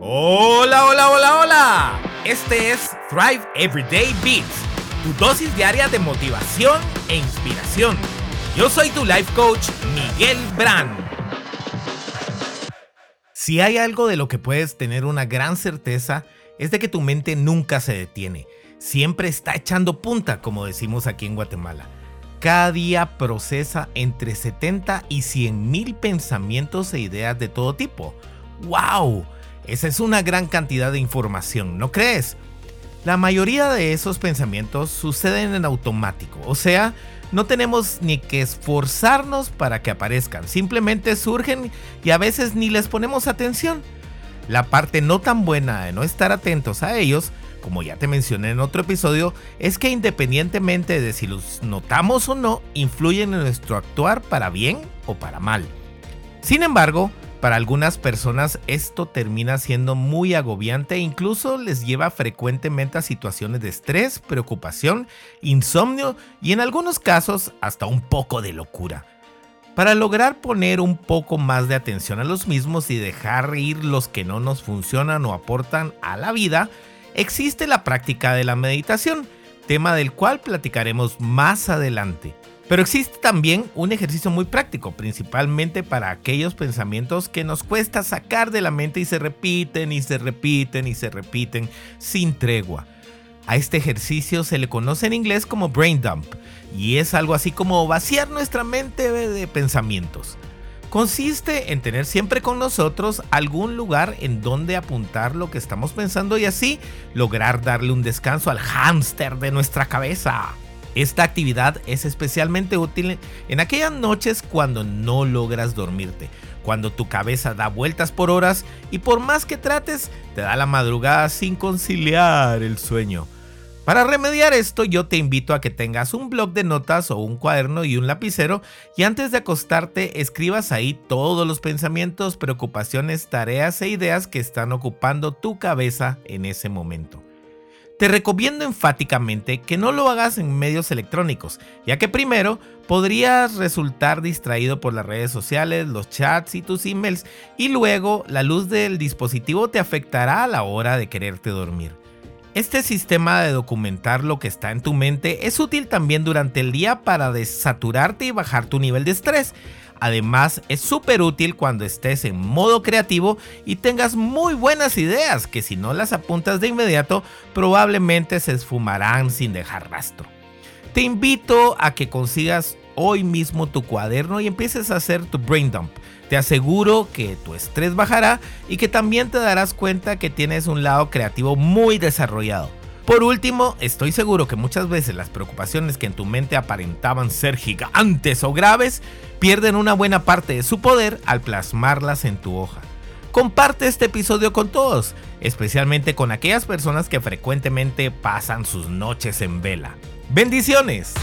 Hola, hola, hola, hola. Este es Thrive Everyday Beats, tu dosis diaria de motivación e inspiración. Yo soy tu life coach, Miguel Brand. Si hay algo de lo que puedes tener una gran certeza, es de que tu mente nunca se detiene. Siempre está echando punta, como decimos aquí en Guatemala. Cada día procesa entre 70 y 100 mil pensamientos e ideas de todo tipo. ¡Wow! Esa es una gran cantidad de información, ¿no crees? La mayoría de esos pensamientos suceden en automático, o sea, no tenemos ni que esforzarnos para que aparezcan, simplemente surgen y a veces ni les ponemos atención. La parte no tan buena de no estar atentos a ellos, como ya te mencioné en otro episodio, es que independientemente de si los notamos o no, influyen en nuestro actuar para bien o para mal. Sin embargo, para algunas personas esto termina siendo muy agobiante e incluso les lleva frecuentemente a situaciones de estrés, preocupación, insomnio y en algunos casos hasta un poco de locura. Para lograr poner un poco más de atención a los mismos y dejar ir los que no nos funcionan o aportan a la vida, existe la práctica de la meditación, tema del cual platicaremos más adelante. Pero existe también un ejercicio muy práctico, principalmente para aquellos pensamientos que nos cuesta sacar de la mente y se repiten y se repiten y se repiten sin tregua. A este ejercicio se le conoce en inglés como brain dump y es algo así como vaciar nuestra mente de pensamientos. Consiste en tener siempre con nosotros algún lugar en donde apuntar lo que estamos pensando y así lograr darle un descanso al hámster de nuestra cabeza. Esta actividad es especialmente útil en aquellas noches cuando no logras dormirte, cuando tu cabeza da vueltas por horas y por más que trates, te da la madrugada sin conciliar el sueño. Para remediar esto, yo te invito a que tengas un blog de notas o un cuaderno y un lapicero y antes de acostarte escribas ahí todos los pensamientos, preocupaciones, tareas e ideas que están ocupando tu cabeza en ese momento. Te recomiendo enfáticamente que no lo hagas en medios electrónicos, ya que primero podrías resultar distraído por las redes sociales, los chats y tus emails, y luego la luz del dispositivo te afectará a la hora de quererte dormir. Este sistema de documentar lo que está en tu mente es útil también durante el día para desaturarte y bajar tu nivel de estrés, Además, es súper útil cuando estés en modo creativo y tengas muy buenas ideas que si no las apuntas de inmediato probablemente se esfumarán sin dejar rastro. Te invito a que consigas hoy mismo tu cuaderno y empieces a hacer tu brain dump. Te aseguro que tu estrés bajará y que también te darás cuenta que tienes un lado creativo muy desarrollado. Por último, estoy seguro que muchas veces las preocupaciones que en tu mente aparentaban ser gigantes o graves pierden una buena parte de su poder al plasmarlas en tu hoja. Comparte este episodio con todos, especialmente con aquellas personas que frecuentemente pasan sus noches en vela. Bendiciones.